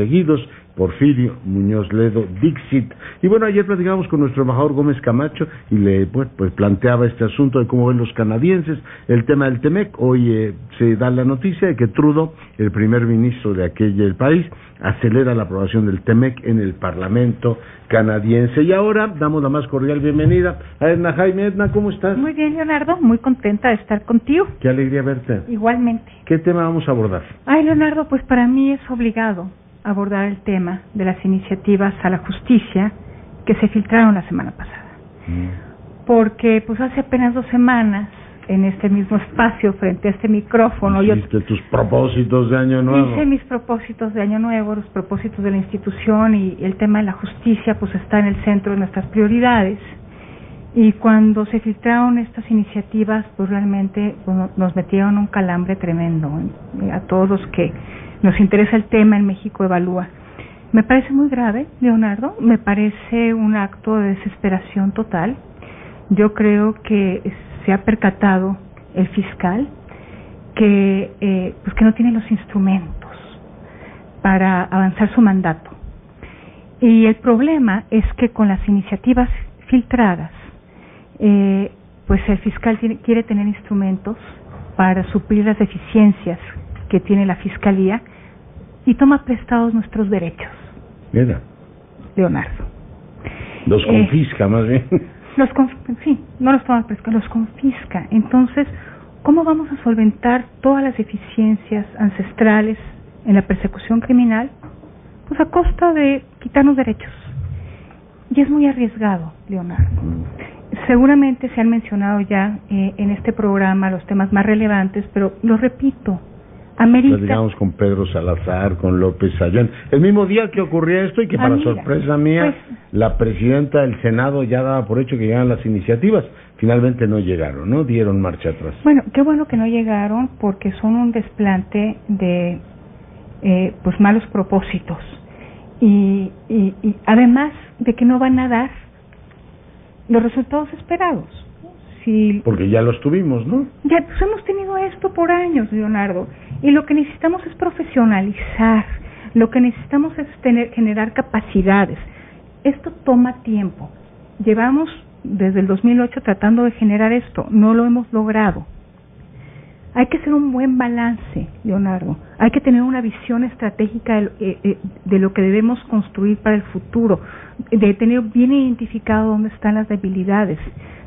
seguidos, Porfirio Muñoz Ledo, Dixit. Y bueno, ayer platicamos con nuestro embajador Gómez Camacho y le pues, pues planteaba este asunto de cómo ven los canadienses el tema del TEMEC. Hoy eh, se da la noticia de que Trudeau, el primer ministro de aquel país, acelera la aprobación del TEMEC en el Parlamento canadiense. Y ahora damos la más cordial bienvenida a Edna Jaime. Edna, ¿cómo estás? Muy bien, Leonardo, muy contenta de estar contigo. Qué alegría verte. Igualmente. ¿Qué tema vamos a abordar? Ay, Leonardo, pues para mí es obligado abordar el tema de las iniciativas a la justicia que se filtraron la semana pasada. Mm. Porque pues hace apenas dos semanas en este mismo espacio frente a este micrófono. Hiciste tus propósitos de año nuevo. Hice mis propósitos de año nuevo, los propósitos de la institución y el tema de la justicia pues está en el centro de nuestras prioridades. Y cuando se filtraron estas iniciativas pues realmente pues, nos metieron un calambre tremendo a todos los que nos interesa el tema en México Evalúa. Me parece muy grave, Leonardo, me parece un acto de desesperación total. Yo creo que se ha percatado el fiscal que eh, pues que no tiene los instrumentos para avanzar su mandato. Y el problema es que con las iniciativas filtradas, eh, pues el fiscal quiere tener instrumentos para suplir las deficiencias que tiene la Fiscalía y toma prestados nuestros derechos. Mira. Leonardo. Los eh, confisca más bien. Los sí, no los toma prestados, los confisca. Entonces, ¿cómo vamos a solventar todas las deficiencias ancestrales en la persecución criminal? Pues a costa de quitarnos derechos. Y es muy arriesgado, Leonardo. Mm. Seguramente se han mencionado ya eh, en este programa los temas más relevantes, pero lo repito, Platicamos con Pedro Salazar, con López Ayón. El mismo día que ocurría esto y que para sorpresa mía, pues, la presidenta del Senado ya daba por hecho que llegaban las iniciativas. Finalmente no llegaron, ¿no? Dieron marcha atrás. Bueno, qué bueno que no llegaron porque son un desplante de eh, pues malos propósitos. Y, y, y además de que no van a dar los resultados esperados. Porque ya los tuvimos, ¿no? Ya pues hemos tenido esto por años, Leonardo. Y lo que necesitamos es profesionalizar. Lo que necesitamos es tener, generar capacidades. Esto toma tiempo. Llevamos desde el 2008 tratando de generar esto. No lo hemos logrado. Hay que hacer un buen balance, Leonardo. Hay que tener una visión estratégica eh, eh, de, lo que debemos construir para el futuro, de tener bien identificado dónde están las debilidades,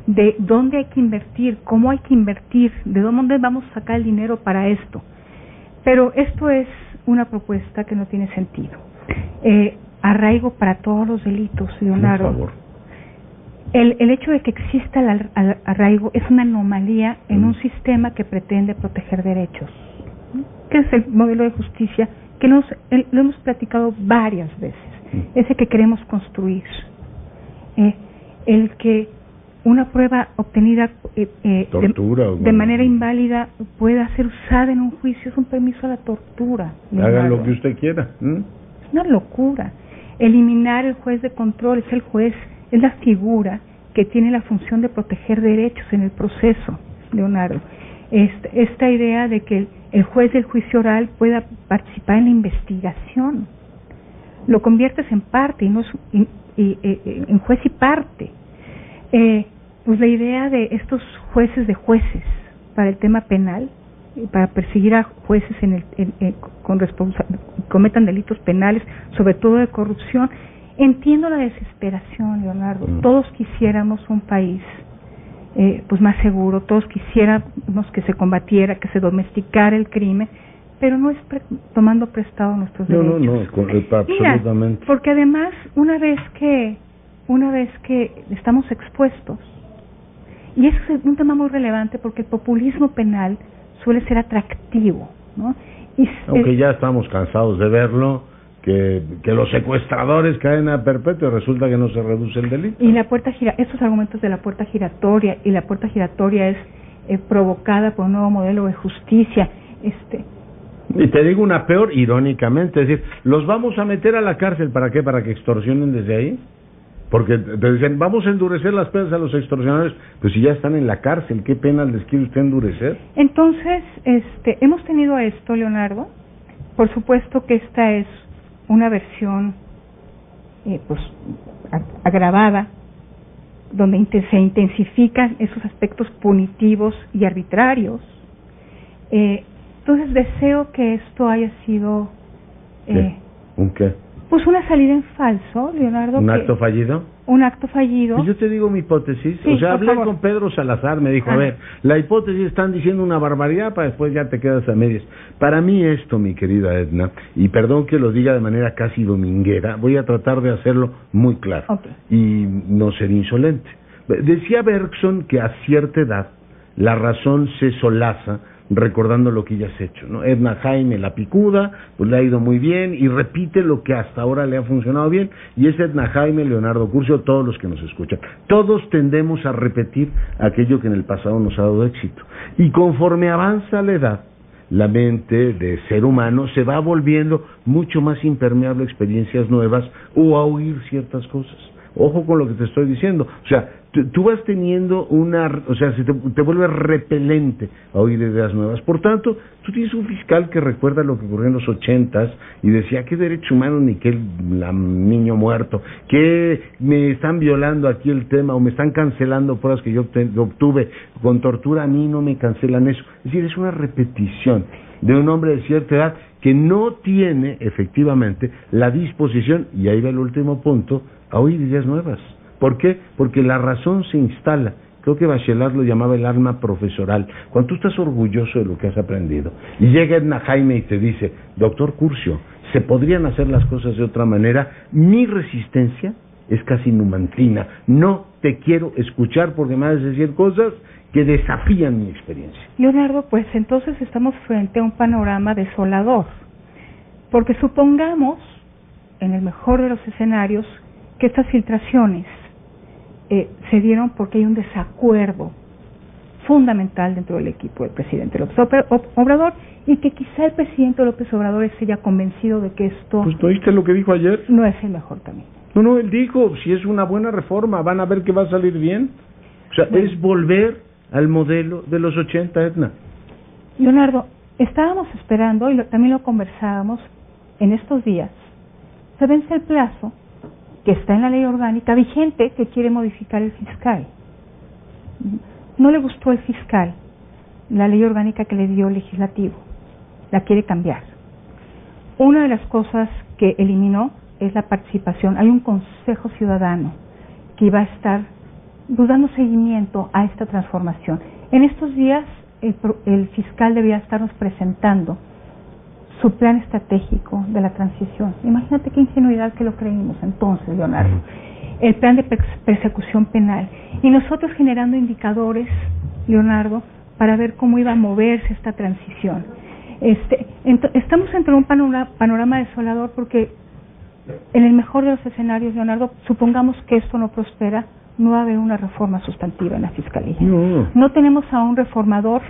de dónde hay que invertir, cómo hay que invertir, de dónde vamos a sacar el dinero para esto. Pero esto es una propuesta que no tiene sentido. Eh, arraigo para todos los delitos, Leonardo. Por favor. El, el hecho de que exista el arraigo es una anomalía en mm. un sistema que pretende proteger derechos, que es el modelo de justicia que nos, lo hemos platicado varias veces, mm. ese que queremos construir, eh, el que una prueba obtenida eh, eh, de, manera inválida pueda ser usada en un juicio es un permiso a la tortura. Haga lo que usted quiera. Es una locura. Eliminar el juez de control es el juez, es la figura que tiene la función de proteger derechos en el proceso, Leonardo. Esta, esta idea de que el, juez del juicio oral pueda participar en la investigación, lo conviertes en parte y no es, eh, en juez y parte. Eh, pues la idea de estos jueces de jueces para el tema penal, para perseguir a jueces en el, con cometan delitos penales, sobre todo de corrupción. Entiendo la desesperación, Leonardo. Mm. Todos quisiéramos un país eh, pues más seguro, todos quisiéramos que se combatiera, que se domesticara el crimen, pero no es tomando prestado nuestros derechos. No, no, absolutamente. porque además una vez que una vez que estamos expuestos y eso es un tema muy relevante porque el populismo penal suele ser atractivo, ¿no? Y Aunque ya estamos cansados de verlo, que, que los secuestradores caen a perpetuo y resulta que no se reduce el delito. Y la puerta gira, estos argumentos de la puerta giratoria, y la puerta giratoria es eh, provocada por un nuevo modelo de justicia, este, y te digo una peor, irónicamente, es decir, ¿los vamos a meter a la cárcel para qué? ¿Para que extorsionen desde ahí? Porque te dicen, vamos a endurecer las penas a los extorsionadores, pues si ya están en la cárcel, ¿qué penas les quiere usted endurecer? Entonces, este, hemos tenido esto, Leonardo. Por supuesto que esta es una versión eh, pues agravada donde se intensifican esos aspectos punitivos y arbitrarios. Eh, entonces deseo que esto haya sido... Eh, ¿Un qué? Pues una salida en falso, Leonardo. ¿Un acto fallido? Un acto fallido. Pues yo te digo mi hipótesis. o sea, hablé con Pedro Salazar, me dijo, a ver, la hipótesis están diciendo una barbaridad para después ya te quedas a medias. Para mí esto, mi querida Edna, y perdón que lo diga de manera casi dominguera, voy a tratar de hacerlo muy claro y no ser insolente. Decía Bergson que a cierta edad la razón se solaza recordando lo que ella has hecho. ¿no? Edna Jaime, la picuda, pues le ha ido muy bien y repite lo que hasta ahora le ha funcionado bien. Y es Edna Jaime, Leonardo Curcio, todos los que nos escuchan. Todos tendemos a repetir aquello que en el pasado nos ha dado éxito. Y conforme avanza la edad, la mente de ser humano se va volviendo mucho más impermeable a experiencias nuevas o a oír ciertas cosas. Ojo con lo que te estoy diciendo. O sea, tú vas teniendo una, o sea, se te, vuelve repelente a oír ideas nuevas. Por tanto, tú tienes un fiscal que recuerda lo que ocurrió en los ochentas y decía, ¿qué derecho humano ni qué niño muerto? ¿Qué me están violando aquí el tema o me están cancelando pruebas que yo obtuve con tortura? A mí no me cancelan eso. Es decir, es una repetición de un hombre de cierta edad que no tiene efectivamente la disposición, y ahí va el último punto, a oír ideas nuevas. ¿Por qué? Porque la razón se instala. Creo que Bachelard lo llamaba el alma profesoral. Cuando tú estás orgulloso de lo que has aprendido y llega Edna Jaime y te dice, doctor Curcio, se podrían hacer las cosas de otra manera, mi resistencia es casi numantina. No te quiero escuchar porque me vas a decir cosas que desafían mi experiencia. Leonardo, pues entonces estamos frente a un panorama desolador. Porque supongamos, en el mejor de los escenarios, que estas filtraciones eh, se dieron porque hay un desacuerdo fundamental dentro del equipo del presidente López Obrador y que quizá el presidente López Obrador esté ya convencido de que esto... Pues ¿no oíste lo que dijo ayer? No es el mejor camino. No, no, él dijo, si es una buena reforma, van a ver que va a salir bien. O sea, es volver al modelo de los 80, Edna. Leonardo, estábamos esperando, y también lo conversábamos en estos días, se vence el plazo que está en la ley orgánica vigente que quiere modificar el fiscal. No le gustó el fiscal la ley orgánica que le dio el legislativo, la quiere cambiar. Una de las cosas que eliminó es la participación. Hay un consejo ciudadano que iba a estar dando seguimiento a esta transformación. En estos días el, el fiscal debía estarnos presentando su plan estratégico de la transición. Imagínate qué ingenuidad que lo creímos entonces, Leonardo. El plan de persecución penal. Y nosotros generando indicadores, Leonardo, para ver cómo iba a moverse esta transición. Este, estamos entre un panorama, panorama desolador porque en el mejor de los escenarios, Leonardo, supongamos que esto no prospera, no va a haber una reforma sustantiva en la Fiscalía. No, no tenemos a un reformador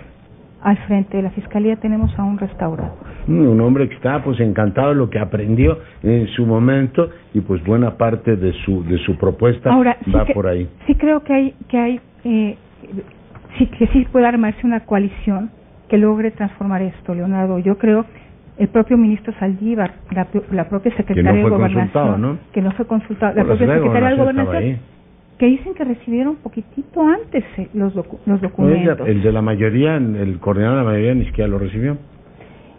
al frente de la Fiscalía tenemos a un restaurador. Mm, un hombre que está pues encantado de lo que aprendió en su momento y pues buena parte de su de su propuesta va por ahí. Sí creo que hay que hay eh, sí que sí puede armarse una coalición que logre transformar esto, Leonardo. Yo creo el propio ministro Saldívar, la, propia secretaria de Gobernación, que no fue consultado, la propia secretaria de Gobernación que dicen que recibieron poquitito antes eh, los, los documentos. el de la mayoría, el coordinador de la mayoría ni siquiera lo recibió.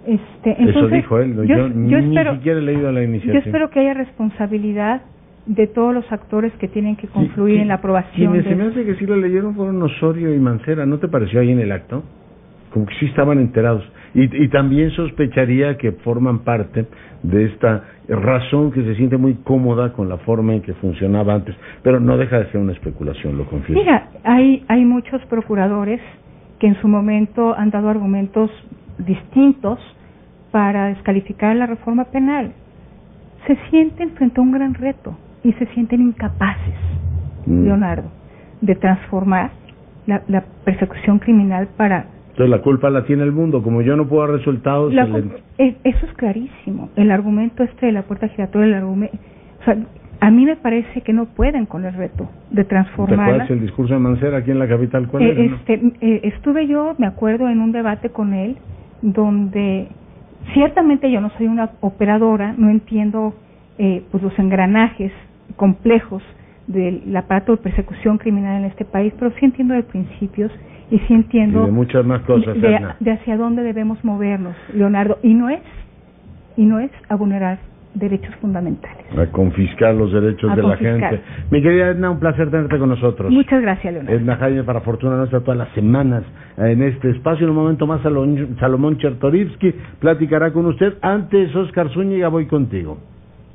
Este, Eso dijo él, yo, ni siquiera he leído la iniciativa. Yo espero que haya responsabilidad de todos los actores que tienen que confluir en la aprobación. Quienes se me hace que sí lo leyeron fueron Osorio y Mancera, ¿no te pareció ahí en el acto? Como que sí estaban enterados. Y, y también sospecharía que forman parte de esta razón que se siente muy cómoda con la forma en que funcionaba antes, pero no deja de ser una especulación, lo confieso. Mira, hay, hay muchos procuradores que en su momento han dado argumentos distintos para descalificar la reforma penal. Se sienten frente a un gran reto y se sienten incapaces, mm. Leonardo, de transformar la, la persecución criminal para entonces la culpa la tiene el mundo, como yo no puedo dar resultados. Eh, eso es clarísimo. El argumento este de la puerta giratoria, el argumento, o sea, a mí me parece que no pueden con el reto de transformar. ¿Te el discurso de Mancera aquí en la capital? Eh, este, eh, estuve yo, me acuerdo, en un debate con él donde Ciertamente yo no soy una operadora, no entiendo eh, pues los engranajes complejos del aparato de persecución criminal en este país, pero sí entiendo de principios y sí entiendo y de muchas más cosas de, de, hacia dónde debemos movernos, Leonardo, y no es y no es a vulnerar derechos fundamentales. A confiscar los derechos A de confiscar. la gente. Mi querida Edna, un placer tenerte con nosotros. Muchas gracias, Leonardo. Edna Jaime, para fortuna nuestra, todas las semanas en este espacio. En un momento más, Salomón, Salomón Chertorivsky platicará con usted. Antes, Oscar Zúñiga, voy contigo.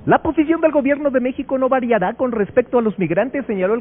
La posición del gobierno de México no variará con respecto a los migrantes, señaló el